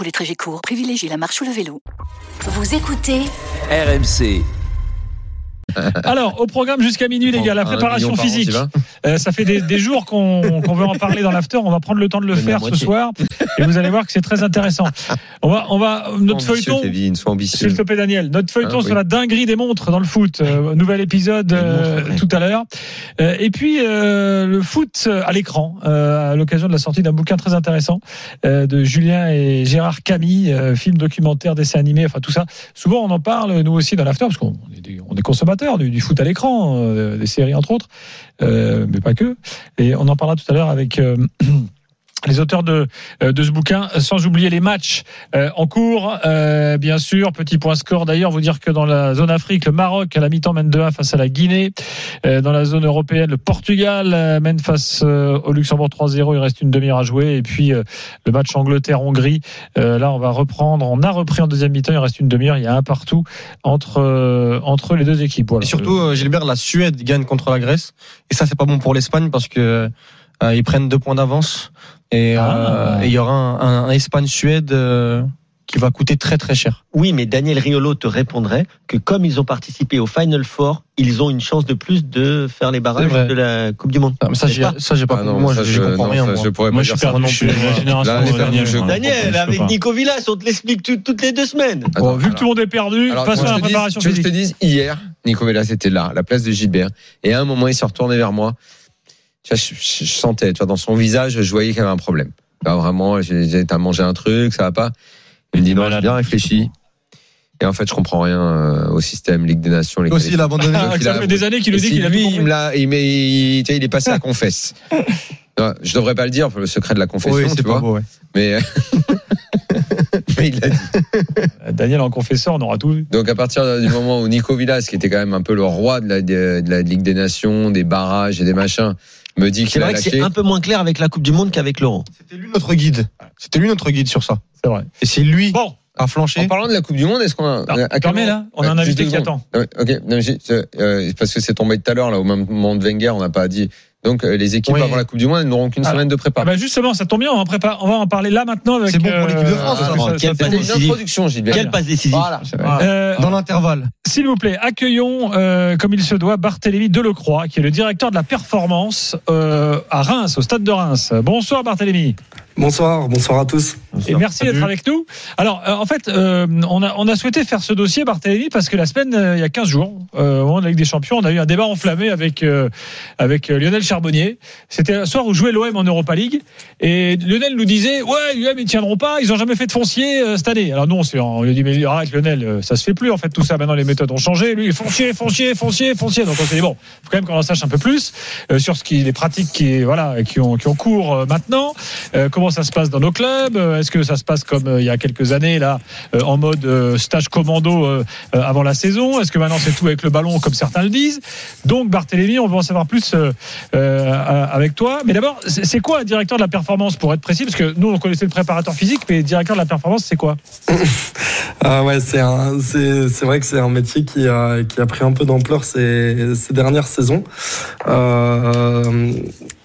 Pour les trajets courts, privilégiez la marche ou le vélo. Vous écoutez RMC. Alors, au programme jusqu'à minuit, les gars, la préparation physique. Euh, ça fait des, des jours qu'on veut en parler dans l'after. On va prendre le temps de le faire ce soir. Et vous allez voir que c'est très intéressant. On va, on va, notre feuilleton. S'il te plaît, Daniel. Notre feuilleton Ah, sur la dinguerie des montres dans le foot. Euh, nouvel épisode euh, montres, tout à l'heure. Et puis, le foot à l'écran, à l'occasion de la sortie d'un bouquin très intéressant de Julien et Gérard Camille, film documentaire, dessin animé, enfin tout ça. Souvent, on en parle, nous aussi, dans l'after, parce qu'on est, on est consommateurs du, foot à l'écran, euh, des séries entre autres, euh, mais pas que. Et on en parlera tout à l'heure avec... les auteurs de, euh, de ce bouquin, sans oublier les matchs euh, en cours, euh, bien sûr. Petit point score d'ailleurs, vous dire que dans la zone Afrique, le Maroc à la mi-temps mène 2-1 face à la Guinée. Euh, dans la zone européenne, le Portugal mène face au Luxembourg 3-0. Il reste une demi-heure à jouer. Et puis le match Angleterre-Hongrie, là on va reprendre. On a repris en deuxième mi-temps. Il reste une demi-heure. Il y a un partout entre entre les deux équipes. Voilà. Et surtout, Gilbert, la Suède gagne contre la Grèce. Et ça, c'est pas bon pour l'Espagne parce que ils prennent deux points d'avance. Et euh, Ah. il y aura un, un- un Espagne-Suède euh, qui va coûter très très cher. Oui, mais Daniel Riolo te répondrait que comme ils ont participé au Final Four, ils ont une chance de plus de faire les barrages de la Coupe du Monde. Ah, mais ça, j'ai pas ça, j'ai pas Ah non, moi, ça, je, comprends non, rien. ça, moi. je pourrais pas Moi, je dire suis ça perdu. non Je suis plus. de la génération Là, les Daniel, je avec pas. Nico Villas, on te l'explique tout- toutes les deux semaines. Attends, Bon, vu que tout le monde est perdu, Alors, passons à la préparation dise- tu veux que je te dise, hier, Nico Vella, c'était là, à la place de Gilbert. Et à un moment, il s'est retourné vers moi. Je, je- je sentais, tu vois, dans son visage, je voyais qu'il y avait un problème. Là, vraiment, j'ai t'as mangé un truc, ça va pas. Il me dit, non, j'ai bien réfléchi. Et en fait, je comprends rien euh, au système Ligue des Nations. les Aussi, il a abandonné. Ah, ça a- fait des années qu'il le dit qu'il a tout lui, il compris. me l'a, il, met- il- tu sais, il est passé à confesse. Je devrais pas le dire pour le secret de la confession, Oui, tu c'est pas vois. beau, ouais. Mais, mais il l'a dit. Euh, Daniel en confesseur, on aura tout vu. Donc à partir du moment où Nico Villas, qui était quand même un peu le roi de la, de la Ligue des Nations, des barrages et des machins, me dit C'est qu'il a vrai que c'est un peu moins clair avec la Coupe du Monde qu'avec l'Euro. C'était lui notre guide. C'était lui notre guide sur ça. C'est vrai. Et c'est lui Bon, a flanché. En parlant de la Coupe du Monde, est-ce qu'on a, à quel permets, moment- là, on a un invité juste qui attend. Ok, non, mais juste, euh, parce que c'est tombé tout à l'heure là au même moment de Wenger, on n'a pas dit. Donc euh, les équipes Oui. avant la Coupe du Monde, elles n'auront qu'une Ah. semaine de prépa. Ah bah justement, ça tombe bien, on va, en prépa- on va en parler là maintenant. avec, C'est bon pour l'équipe de France, euh, ça. ça- Quelle ça- passe décisive. Quelle passe décisive Voilà. Euh, Dans l'intervalle. S'il vous plaît, accueillons euh, comme il se doit Barthélémy Delecroix, qui est le directeur de la performance euh, à Reims, au stade de Reims. Bonsoir Barthélémy. Bonsoir, bonsoir à tous. Et merci d'être avec nous. Alors, euh, en fait, euh, on, a, on a souhaité faire ce dossier, Barthélémy, parce que la semaine, euh, il y a 15 jours, euh, au moment de la Ligue des Champions, on a eu un débat enflammé avec, euh, avec Lionel Charbonnier. C'était un soir où jouait l'OM en Europa League. Et Lionel nous disait Ouais, l'OM, ils tiendront pas, ils n'ont jamais fait de foncier euh, cette année. Alors, nous, on, lui a dit Mais arrête, Lionel, euh, ça se fait plus, en fait, tout ça. Maintenant, les méthodes ont changé. Lui, foncier, foncier, foncier, foncier. Donc, on s'est dit Bon, faut quand même qu'on en sache un peu plus euh, sur ce qui, les pratiques qui, voilà, qui, ont, qui ont cours euh, maintenant. Euh, comment ça se passe dans nos clubs Euh, Est-ce que ça se passe comme euh, il y a quelques années là, euh, en mode euh, stage commando avant la saison? Est-ce que maintenant c'est tout avec le ballon comme certains le disent? Donc Barthélémy, on veut en savoir plus avec toi. Mais d'abord, c'est quoi un directeur de la performance pour être précis? Parce que nous on connaissait le préparateur physique, mais directeur de la performance c'est quoi? Ah ouais, c'est c'est, vrai que c'est un métier qui a, qui a pris un peu d'ampleur ces, ces dernières saisons.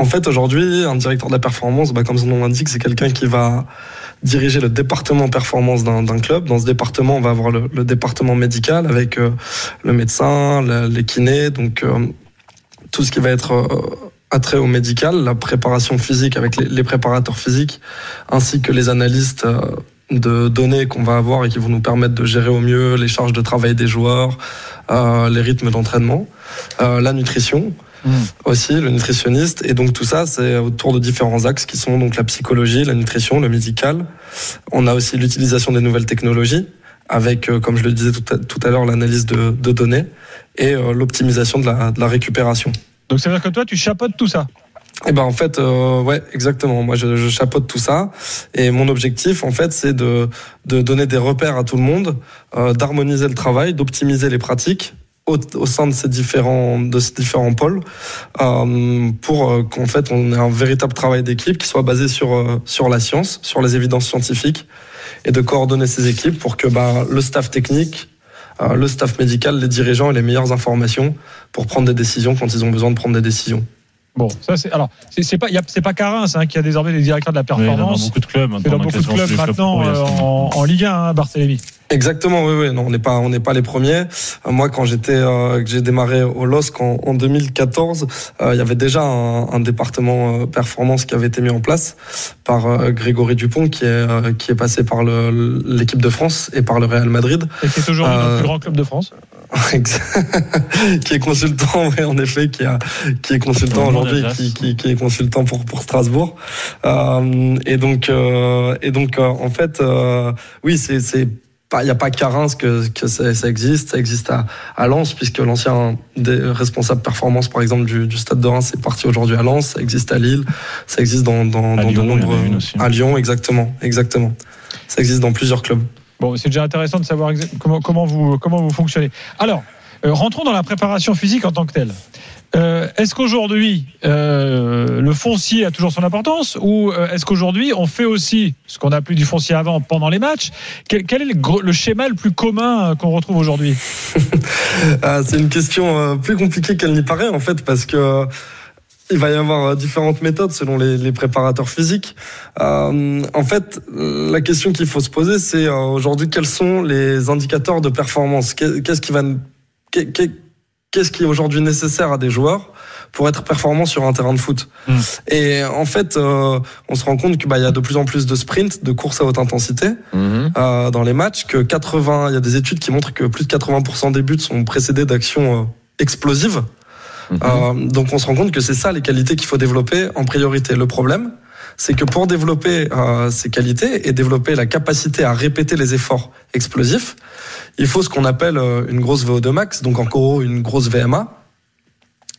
En fait, aujourd'hui, un directeur de la performance, bah, comme son nom l'indique, c'est quelqu'un qui va diriger le département performance d'un, club. Dans ce département, on va avoir le, le département médical avec euh, le médecin, la- les kinés, donc euh, tout ce qui va être euh, attrait au médical, la préparation physique avec les, les préparateurs physiques, ainsi que les analystes. euh, de données qu'on va avoir et qui vont nous permettre de gérer au mieux les charges de travail des joueurs, les rythmes d'entraînement, la nutrition aussi, le nutritionniste. Et donc tout ça, c'est autour de différents axes qui sont donc la psychologie, la nutrition, le médical. On a aussi l'utilisation des nouvelles technologies avec, euh, comme je le disais tout à, tout à l'heure, l'analyse de, de données et euh, l'optimisation de la, de la récupération. Donc ça veut dire que toi tu chapeautes tout ça Et ben en fait, euh, ouais, exactement. Moi, je, je chapeaute tout ça, et mon objectif, en fait, c'est de de donner des repères à tout le monde, euh, d'harmoniser le travail, d'optimiser les pratiques au, au sein de ces différents de ces différents pôles, euh, pour euh, qu'en fait on ait un véritable travail d'équipe qui soit basé sur euh, sur la science, sur les évidences scientifiques, et de coordonner ces équipes pour que bah, le staff technique euh, le staff médical, les dirigeants aient les meilleures informations pour prendre des décisions quand ils ont besoin de prendre des décisions. Bon, ça c'est alors c'est pas il y a- c'est pas Carins hein, qui a désormais des directeurs de la Oui, il y en a dans performance. beaucoup de clubs. c'est dans beaucoup de clubs les maintenant euh, en Ligue 1, hein, Barthélémy. Exactement, oui, oui. Non, on n'est pas, on n'est pas les premiers. Euh, Moi, quand j'étais, euh, que j'ai démarré au LOSC en, en 2014, euh, il y avait déjà un, un département euh, performance qui avait été mis en place par euh, Grégory Dupont, qui est, euh, qui est passé par le- l'équipe de France et par le Real Madrid, Et qui est aujourd'hui le plus grand club de France. qui est consultant, oui, en effet, qui, a, qui est consultant aujourd'hui, qui, qui, qui est consultant pour, pour Strasbourg. Euh, et donc, euh, et donc, euh, en fait, euh, oui, c'est, il n'y a pas qu'à Reims que, que ça, ça existe. Ça existe à, à Lens, puisque l'ancien des responsables performance, par exemple, du, du stade de Reims est parti aujourd'hui à Lens. Ça existe à Lille. Ça existe dans, Lyon, de nombreux. À Lyon, exactement, exactement. Ça existe dans plusieurs clubs. Bon, c'est déjà intéressant de savoir comment, vous, comment vous fonctionnez. Alors, euh, rentrons dans la préparation physique en tant que telle. Euh, est-ce qu'aujourd'hui, euh, le foncier a toujours son importance ou euh, est-ce qu'aujourd'hui, on fait aussi ce qu'on appelait du foncier avant pendant les matchs? Quel, est le, schéma le plus commun qu'on retrouve aujourd'hui? Ah, c'est une question plus compliquée qu'elle n'y paraît en fait parce que il va y avoir différentes méthodes selon les, préparateurs physiques. En fait, la question qu'il faut se poser, c'est aujourd'hui quels sont les indicateurs de performance? Qu'est- Qu'est-ce qui va, qu'est-ce qui est aujourd'hui nécessaire à des joueurs pour être performants sur un terrain de foot Mm. Et en fait, euh, on se rend compte qu'il bah, il y a de plus en plus de sprints, de courses à haute intensité Mhm. euh, dans les matchs, que 80, il y a des études qui montrent que plus de 80% des buts sont précédés d'actions euh, explosives. Mhm. Euh, donc on se rend compte que c'est ça les qualités qu'il faut développer en priorité. Le problème, c'est que pour développer euh, ces qualités et développer la capacité à répéter les efforts explosifs, il faut ce qu'on appelle euh, une grosse VO2 max, donc en gros une grosse VMA,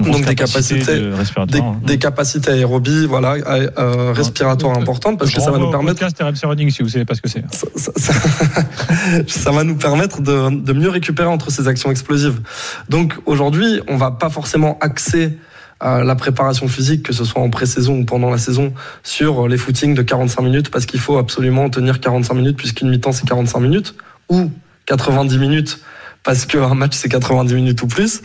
donc des capacité capacités- de des, hein. des capacités aérobies, voilà, euh, euh, respiratoires donc, importantes, parce que ça va nous permettre podcast Running si vous savez pas ce que c'est. ça, ça- ça- ça va nous permettre de, de mieux récupérer entre ces actions explosives. Donc aujourd'hui, on va pas forcément axer euh, la préparation physique, que ce soit en pré-saison ou pendant la saison, sur les footings de 45 minutes, parce qu'il faut absolument tenir 45 minutes, puisqu'une mi-temps c'est 45 minutes, ou 90 minutes, parce qu'un match c'est 90 minutes ou plus.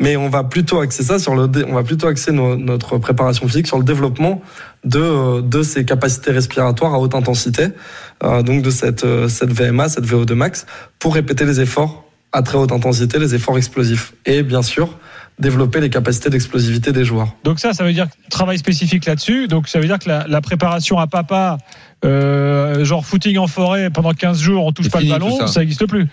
Mais on va plutôt axer ça sur le, on va plutôt axer no- notre préparation physique sur le développement de, de ces capacités respiratoires à haute intensité, euh, donc de cette, euh, cette VMA, cette VO2 max, pour répéter les efforts à très haute intensité, les efforts explosifs. Et bien sûr, développer les capacités d'explosivité des joueurs. Donc ça, ça veut dire travail spécifique là-dessus. Donc ça veut dire que la, la préparation à papa, euh, genre footing en forêt pendant 15 jours, on touche pas fini, le ballon, ça. n'existe plus.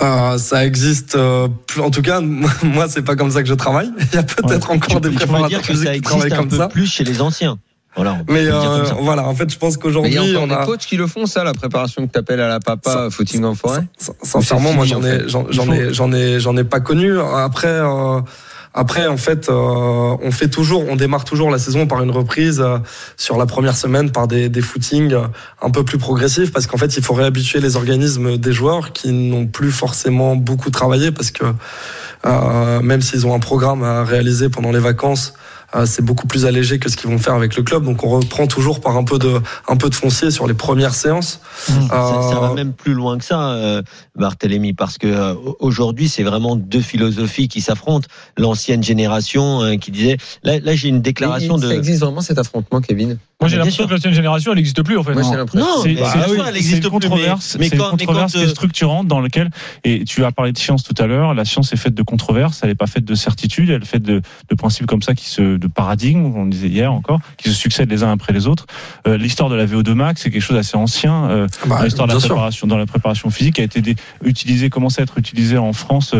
Euh, ça existe, euh, plus- en tout cas, moi, c'est pas comme ça que je travaille. Il y a peut-être encore des Tu préparateurs dire que ça existe un comme peu ça. plus chez les anciens. Voilà, on peut Mais dire euh, comme voilà, en fait, je pense Mais il y qu'aujourd'hui, a encore on a. des coachs qui le font, ça, la préparation que tu appelles à la papa, footing en forêt. Sin- Sincèrement, moi, j'en en ai, j'en ai, j'en ai, j'en ai pas connu. Après, euh, après, en fait, euh, on fait toujours, on démarre toujours la saison par une reprise euh, sur la première semaine par des, des footings euh, un peu plus progressifs, parce qu'en fait, il faut réhabituer les organismes des joueurs qui n'ont plus forcément beaucoup travaillé, parce que euh, même s'ils ont un programme à réaliser pendant les vacances. Euh, c'est beaucoup plus allégé que ce qu'ils vont faire avec le club, donc on reprend toujours par un peu de, un peu de foncier sur les premières séances. Ça, ça va Euh, même plus loin que ça, euh, Barthélémy, parce que euh, aujourd'hui, c'est vraiment deux philosophies qui s'affrontent. L'ancienne génération euh, qui disait, là, là j'ai une déclaration Mais Ça de. existe vraiment cet affrontement, Kevin? Moi, j'ai l'impression que l'ancienne génération, elle n'existe plus en fait. Moi, Non. j'ai l'impression. Non, C'est bah bien oui, elle c'est existe une plus, controverse, mais- mais c'est une quand- mais controverse quand, euh, structurante dans lequel et tu as parlé de science tout à l'heure. La science est faite de controverses, elle n'est pas faite de certitudes, elle est faite de, de principes comme ça qui se de paradigmes, on le disait hier encore, qui se succèdent les uns après les autres. Euh, l'histoire de la VO2 max, c'est quelque chose d'assez ancien. euh, bah, dans l'histoire de la sûr. préparation, dans la préparation physique, qui a été dé- utilisé, commencé à être utilisé en France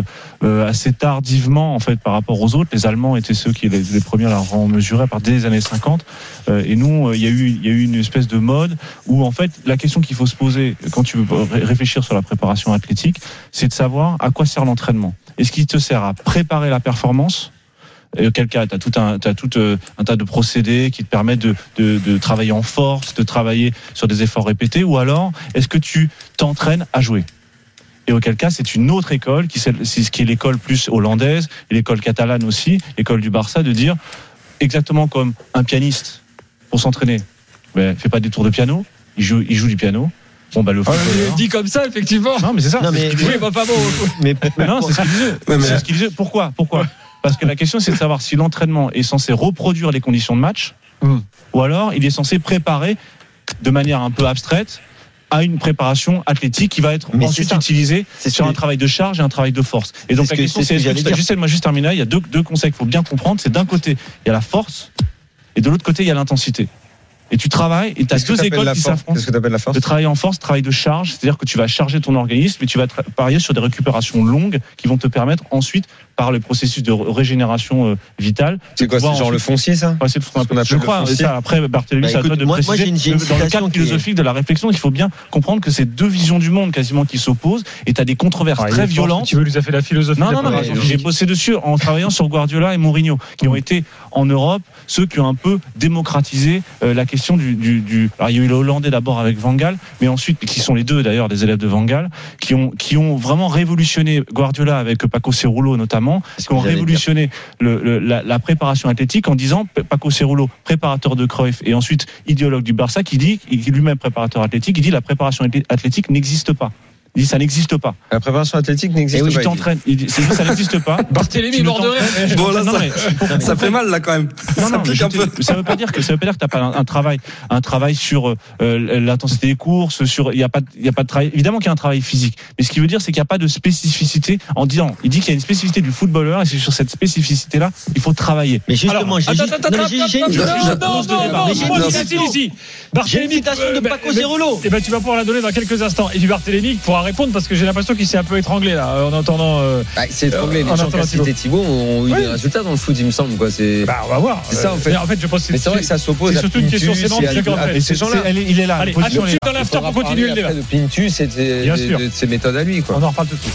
euh, assez tardivement en fait par rapport aux autres. Les Allemands étaient ceux qui les, les premiers à la en mesuraient à partir des années 50. Euh, et nous, euh, il y a eu, une espèce de mode où en fait la question qu'il faut se poser quand tu veux ré- réfléchir sur la préparation athlétique, c'est de savoir à quoi sert l'entraînement. Est-ce qu'il te sert à préparer la performance? Et auquel cas, tu as tout, un, t'as tout euh, un tas de procédés qui te permettent de, travailler en force, de travailler sur des efforts répétés, ou alors est-ce que tu t'entraînes à jouer? Et auquel cas, c'est une autre école, qui, ce qui est l'école plus hollandaise, l'école catalane aussi, l'école du Barça, de dire exactement comme un pianiste pour s'entraîner. Ben, fait pas des tours de piano, il joue, il joue du piano. Bon, bah, le Ah, footballeur- Dit comme ça, effectivement. Non, mais c'est ça. Non, ce mais- qu'il disait. Oui, bah, pas bon. Mais Non, c'est ce qu'il disait. Ouais, C'est ce qu'il disait. Pourquoi? Pourquoi? Parce que la question, c'est de savoir si l'entraînement est censé reproduire les conditions de match, Hmm. ou alors il est censé préparer de manière un peu abstraite à une préparation athlétique qui va être Mais ensuite utilisée sur que- un travail de charge et un travail de force. Et donc C'est la que- question, c'est juste, moi juste terminer, il y a deux, deux conseils qu'il faut bien comprendre. C'est d'un côté, il y a la force, et de l'autre côté, il y a l'intensité. Et tu travailles, et tu as deux écoles qui force s'affrontent. Qu'est-ce que t'appelles la force De travailler en force, travail de charge, c'est-à-dire que tu vas charger ton organisme et tu vas parier sur des récupérations longues qui vont te permettre ensuite, par le processus de ré- régénération euh, vitale, C'est quoi C'est genre le foncier, ça Ouais, c'est ce appelle- je le crois, ça, après, Barthélemy, Bah, c'est à toi écoute, de moi- moi, préciser. j'ai une- j'ai une Dans le cadre est- philosophique de la réflexion, il faut bien comprendre que c'est deux visions du monde quasiment qui s'opposent et tu as des controverses Ah, très violentes. Tu veux nous a fait la philosophie. Non, non, non, j'ai bossé dessus en travaillant sur Guardiola et Mourinho, qui ont été en Europe ceux qui ont un peu démocratisé euh, la question du, du, du- Alors, il y a eu le Hollandais d'abord avec Van Gaal, mais ensuite, qui sont les deux d'ailleurs des élèves de Van Gaal, qui ont, qui ont vraiment révolutionné Guardiola avec Paco Cerulo notamment, qui ont révolutionné le, le- la, la préparation athlétique en disant Paco Cerulo, préparateur de Cruyff et ensuite idéologue du Barça, qui dit, qui lui-même préparateur athlétique, il dit la préparation athlétique n'existe pas. Il dit ça n'existe pas. La préparation athlétique n'existe oui, pas. tu t'entraînes. Il dit, ça n'existe pas. Barthélémy, Tu ne mort de t'entraînes- rire. Bon, là, Non, ça- mais- Ça fait mal là quand même. non, ça non, pique je un te- peu. ça veut pas dire que ça veut pas dire que t'as pas un, un travail, un travail sur euh, l'intensité des courses, sur il y a pas, de- il y a pas de travail. Évidemment qu'il y a un travail physique, mais ce qui veut dire c'est qu'il n'y a pas de spécificité en disant, il dit qu'il y a une spécificité du footballeur et c'est sur cette spécificité là il faut travailler. Mais justement, Alors, j'ai une citation- de euh, Paco Cerullo. Eh ben, tu vas pouvoir la donner dans quelques instants. Et Barthélémy répondre parce que j'ai l'impression qu'il s'est un peu étranglé là en entendant. euh, Bah, c'est étranglé. Euh, Les en gens qui ont cité Thibaut ont eu Oui. des résultats dans le foot, il me semble. Quoi. C'est Bah, on va voir. C'est ça, en fait. Mais en fait, je pense que c'est vrai que ça s'oppose c'est surtout une question sémantique, fait. ces gens-là. Il est là. Allez, dans l'after pour continuer le débat. de Pintus et de ses méthodes à lui. Quoi. On en reparle tout de suite.